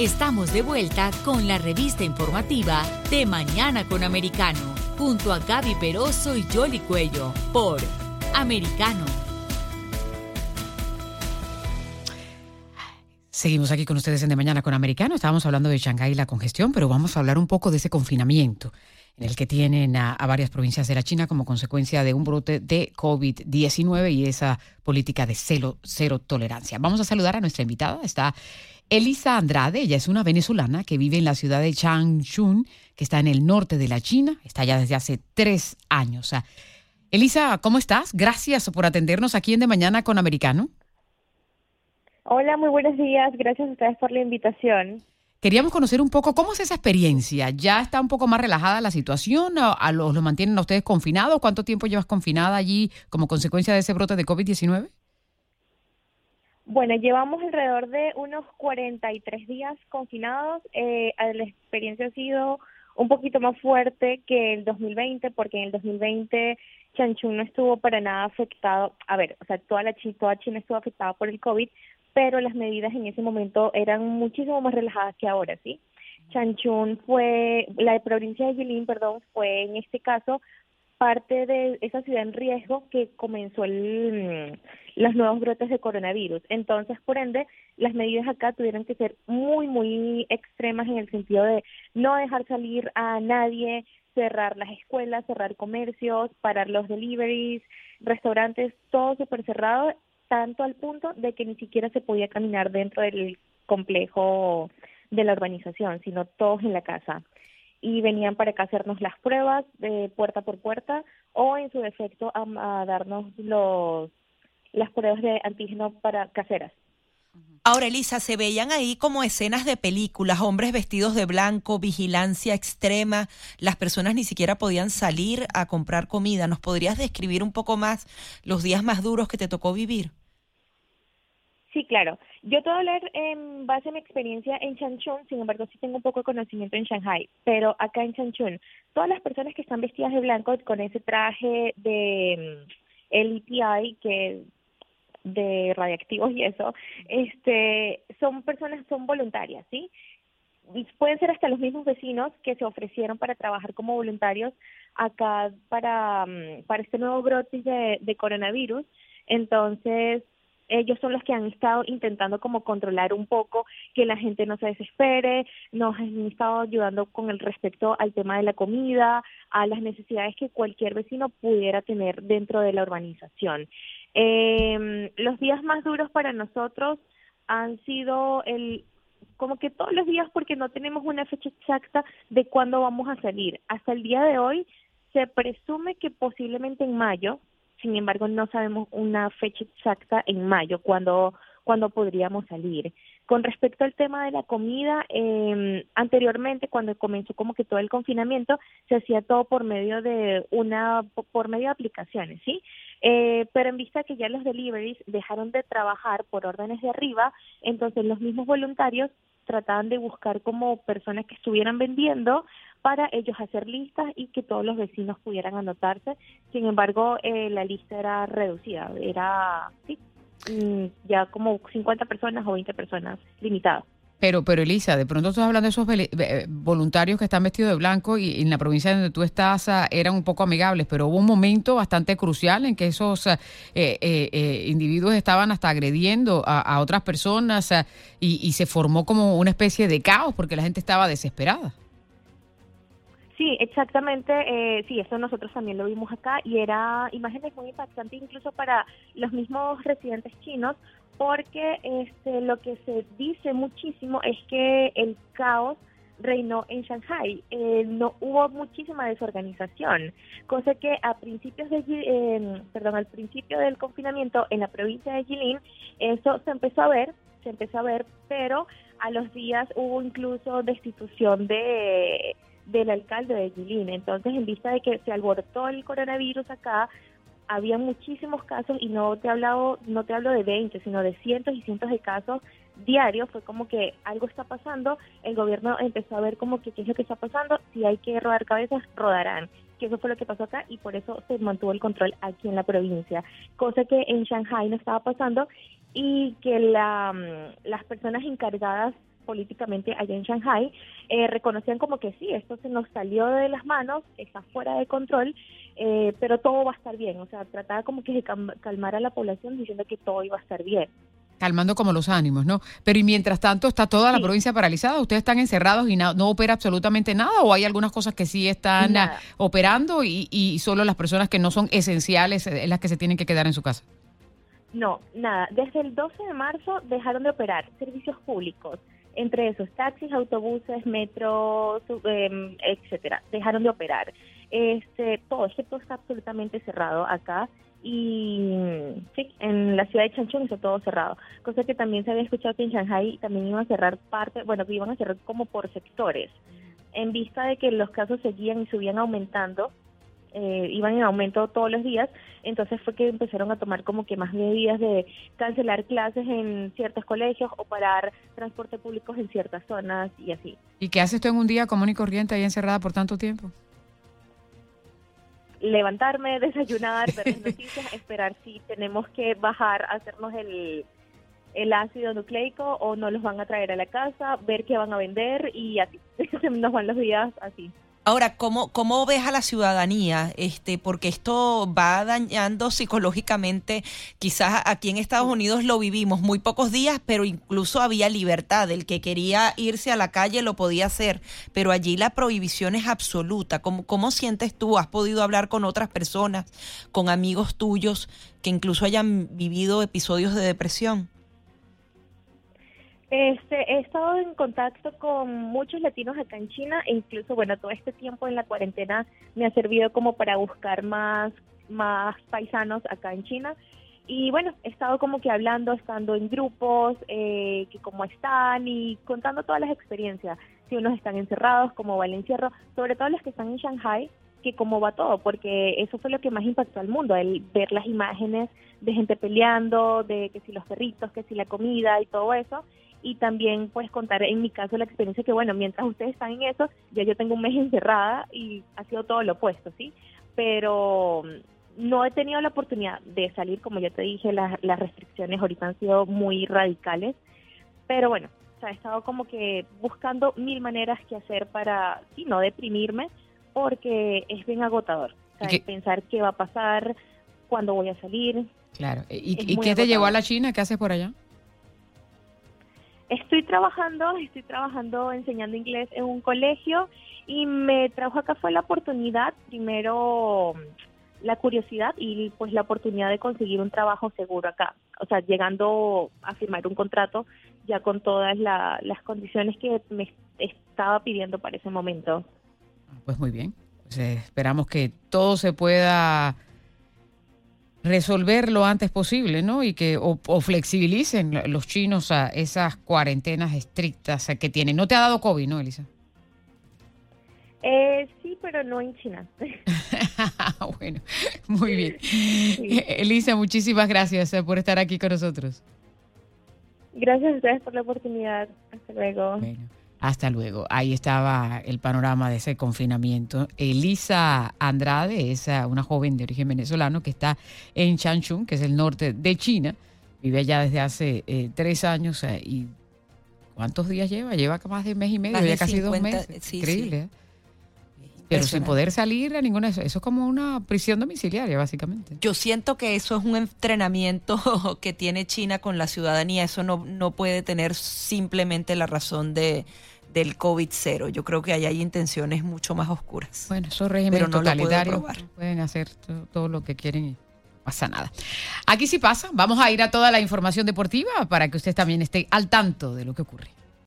Estamos de vuelta con la revista informativa de Mañana con Americano, junto a Gaby Peroso y Jolly Cuello, por Americano. Seguimos aquí con ustedes en De Mañana con Americano. Estábamos hablando de Shanghái y la congestión, pero vamos a hablar un poco de ese confinamiento el que tienen a, varias provincias de la China como consecuencia de un brote de COVID-19 y esa política de cero, cero tolerancia. Vamos a saludar a nuestra invitada. Está Elisa Andrade, ella es una venezolana que vive en la ciudad de Changchun, que está en el norte de la China, está ya desde hace tres años. Elisa, ¿cómo estás? Gracias por atendernos aquí en De Mañana con Americano. Hola, muy buenos días. Gracias a ustedes por la invitación. Queríamos conocer un poco cómo es esa experiencia. ¿Ya está un poco más relajada la situación? ¿A los, ¿Lo mantienen a ustedes confinados? ¿Cuánto tiempo llevas confinada allí como consecuencia de ese brote de COVID-19? Bueno, llevamos alrededor de unos 43 días confinados. Eh, la experiencia ha sido un poquito más fuerte que el 2020, porque en el 2020 Chanchún no estuvo para nada afectado. A ver, o sea, toda la toda China estuvo afectada por el COVID, pero las medidas en ese momento eran muchísimo más relajadas que ahora, ¿sí? Chanchún fue, la provincia de Jilin, perdón, fue en este caso parte de esa ciudad en riesgo que comenzó el, los nuevos brotes de coronavirus. Entonces, por ende, las medidas acá tuvieron que ser muy, muy extremas en el sentido de no dejar salir a nadie, cerrar las escuelas, cerrar comercios, parar los deliveries, restaurantes, todo súper cerrado tanto al punto de que ni siquiera se podía caminar dentro del complejo de la urbanización, sino todos en la casa. Y venían para acá a hacernos las pruebas de puerta por puerta o en su defecto a, darnos los las pruebas de antígeno para caseras. Ahora, Elisa, se veían ahí como escenas de películas, hombres vestidos de blanco, vigilancia extrema, las personas ni siquiera podían salir a comprar comida. ¿Nos podrías describir un poco más los días más duros que te tocó vivir? Sí, claro. Yo a hablar en base a mi experiencia en Changchun, sin embargo sí tengo un poco de conocimiento en Shanghai, pero acá en Changchun, todas las personas que están vestidas de blanco con ese traje de mm, LTI, que de radiactivos y eso, este, son personas, son voluntarias, ¿sí? pueden ser hasta los mismos vecinos que se ofrecieron para trabajar como voluntarios acá para, mm, para este nuevo brote de coronavirus. Entonces, ellos son los que han estado intentando como controlar un poco que la gente no se desespere, nos han estado ayudando con el respecto al tema de la comida, a las necesidades que cualquier vecino pudiera tener dentro de la urbanización. Eh, los días más duros para nosotros han sido el como que todos los días porque no tenemos una fecha exacta de cuándo vamos a salir. Hasta el día de hoy se presume que posiblemente en mayo, sin embargo no sabemos una fecha exacta en mayo cuando cuando podríamos salir. Con respecto al tema de la comida, eh, anteriormente cuando comenzó como que todo el confinamiento se hacía todo por medio de una por medio de aplicaciones, sí. Eh, pero en vista que ya los deliveries dejaron de trabajar por órdenes de arriba, entonces los mismos voluntarios trataban de buscar como personas que estuvieran vendiendo para ellos hacer listas y que todos los vecinos pudieran anotarse. Sin embargo, eh, la lista era reducida, era sí, ya como 50 personas o 20 personas limitadas. Pero, pero Elisa, de pronto estás hablando de esos eh, voluntarios que están vestidos de blanco y, en la provincia donde tú estás ah, eran un poco amigables, pero hubo un momento bastante crucial en que esos ah, eh, individuos estaban hasta agrediendo a, otras personas ah, y, y se formó como una especie de caos porque la gente estaba desesperada. Sí, exactamente. Eh, sí, eso nosotros también lo vimos acá y era imágenes muy impactantes incluso para los mismos residentes chinos porque este, lo que se dice muchísimo es que el caos reinó en Shanghai. Eh, no hubo muchísima desorganización, cosa que a principios de eh, perdón, al principio del confinamiento en la provincia de Jilin eso se empezó a ver, se empezó a ver, pero a los días hubo incluso destitución de del alcalde de Jilin. Entonces, en vista de que se alborotó el coronavirus acá, había muchísimos casos y no te hablado, no te hablo de 20, sino de cientos y cientos de casos diarios. Fue como que algo está pasando, el gobierno empezó a ver como que qué es lo que está pasando, si hay que rodar cabezas, rodarán. Que eso fue lo que pasó acá y por eso se mantuvo el control aquí en la provincia, cosa que en Shanghai no estaba pasando y que la, mm, las personas encargadas políticamente allá en Shanghai, eh, reconocían como que sí, esto se nos salió de las manos, está fuera de control, eh, pero todo va a estar bien. O sea, trataba como que de calmar a la población diciendo que todo iba a estar bien calmando como los ánimos, ¿no? Pero y mientras tanto está toda la provincia paralizada, ustedes están encerrados y no, opera absolutamente nada o hay algunas cosas que sí están ah, operando y, y, solo las personas que no son esenciales es las que se tienen que quedar en su casa. No, nada. Desde el 12 de marzo dejaron de operar servicios públicos, entre esos taxis, autobuses, metros, em, etcétera. Dejaron de operar. Este, todo, esto está absolutamente cerrado acá y sí, en la ciudad de Changchun está todo cerrado. Cosa que también se había escuchado que en Shanghai también iban a cerrar parte, bueno, que iban a cerrar como por sectores. En vista de que los casos seguían y subían aumentando, eh, iban en aumento todos los días, entonces fue que empezaron a tomar como que más medidas de cancelar clases en ciertos colegios o parar transporte público en ciertas zonas y así. ¿Y qué haces tú en un día común y corriente ahí encerrada por tanto tiempo? Levantarme, desayunar, ver las noticias, esperar si tenemos que bajar, hacernos el, el ácido nucleico o no los van a traer a la casa, ver qué van a vender y así. Nos van los días así. Ahora, ¿cómo, ¿cómo ves a la ciudadanía? Este, porque esto va dañando psicológicamente. Quizás aquí en Estados Unidos lo vivimos muy pocos días, pero incluso había libertad. El que quería irse a la calle lo podía hacer, pero allí la prohibición es absoluta. ¿Cómo, cómo sientes tú? ¿Has podido hablar con otras personas, con amigos tuyos que incluso hayan vivido episodios de depresión? Este, he estado en contacto con muchos latinos acá en China e incluso, bueno, todo este tiempo en la cuarentena me ha servido como para buscar más, más paisanos acá en China. Y bueno, he estado como que hablando, estando en grupos, eh, que cómo están y contando todas las experiencias. Si unos están encerrados, cómo va el encierro, sobre todo los que están en Shanghai, que cómo va todo, porque eso fue lo que más impactó al mundo, el ver las imágenes de gente peleando, de que si los perritos, que si la comida y todo eso y también pues contar en mi caso la experiencia que bueno, mientras ustedes están en eso, ya yo tengo un mes encerrada y ha sido todo lo opuesto, ¿sí? Pero mm, no he tenido la oportunidad de salir, como ya te dije, las, las restricciones ahorita han sido muy radicales, pero bueno, o sea, he estado como que buscando mil maneras que hacer para, sí, no deprimirme, porque es bien agotador, o sea, pensar qué va a pasar, cuándo voy a salir. Claro, ¿y, ¿y qué te llevó a la China? ¿Qué haces por allá? Estoy trabajando, estoy trabajando enseñando inglés en un colegio y me trajo acá fue la oportunidad, primero la curiosidad y pues la oportunidad de conseguir un trabajo seguro acá. O sea, llegando a firmar un contrato ya con todas las condiciones que me estaba pidiendo para ese momento. Pues muy bien. Pues, eh, esperamos que todo se pueda resolver lo antes posible, ¿no? Y que o, flexibilicen los chinos a esas cuarentenas estrictas que tienen. ¿No te ha dado COVID, no, Elisa? Eh, sí, pero no en China. bueno, muy bien. Elisa, muchísimas gracias eh, por estar aquí con nosotros. Gracias a ustedes por la oportunidad. Hasta luego. Bueno. Hasta luego. Ahí estaba el panorama de ese confinamiento. Elisa Andrade es una joven de origen venezolano que está en Changchun, que es el norte de China. Vive allá desde hace eh, tres años. Eh, ¿Y cuántos días lleva? Lleva más de un mes y medio, ya casi dos meses. Increíble. ¿eh? Pero sin poder salir a ninguna eso. Eso es como una prisión domiciliaria, básicamente. Yo siento que eso es un entrenamiento que tiene China con la ciudadanía. Eso no, no puede tener simplemente la razón de del COVID-0. Yo creo que ahí hay intenciones mucho más oscuras. Bueno, esos regímenes no totalitarios pueden hacer todo lo que quieren y pasa nada. Aquí sí pasa. Vamos a ir a toda la información deportiva para que usted también esté al tanto de lo que ocurre.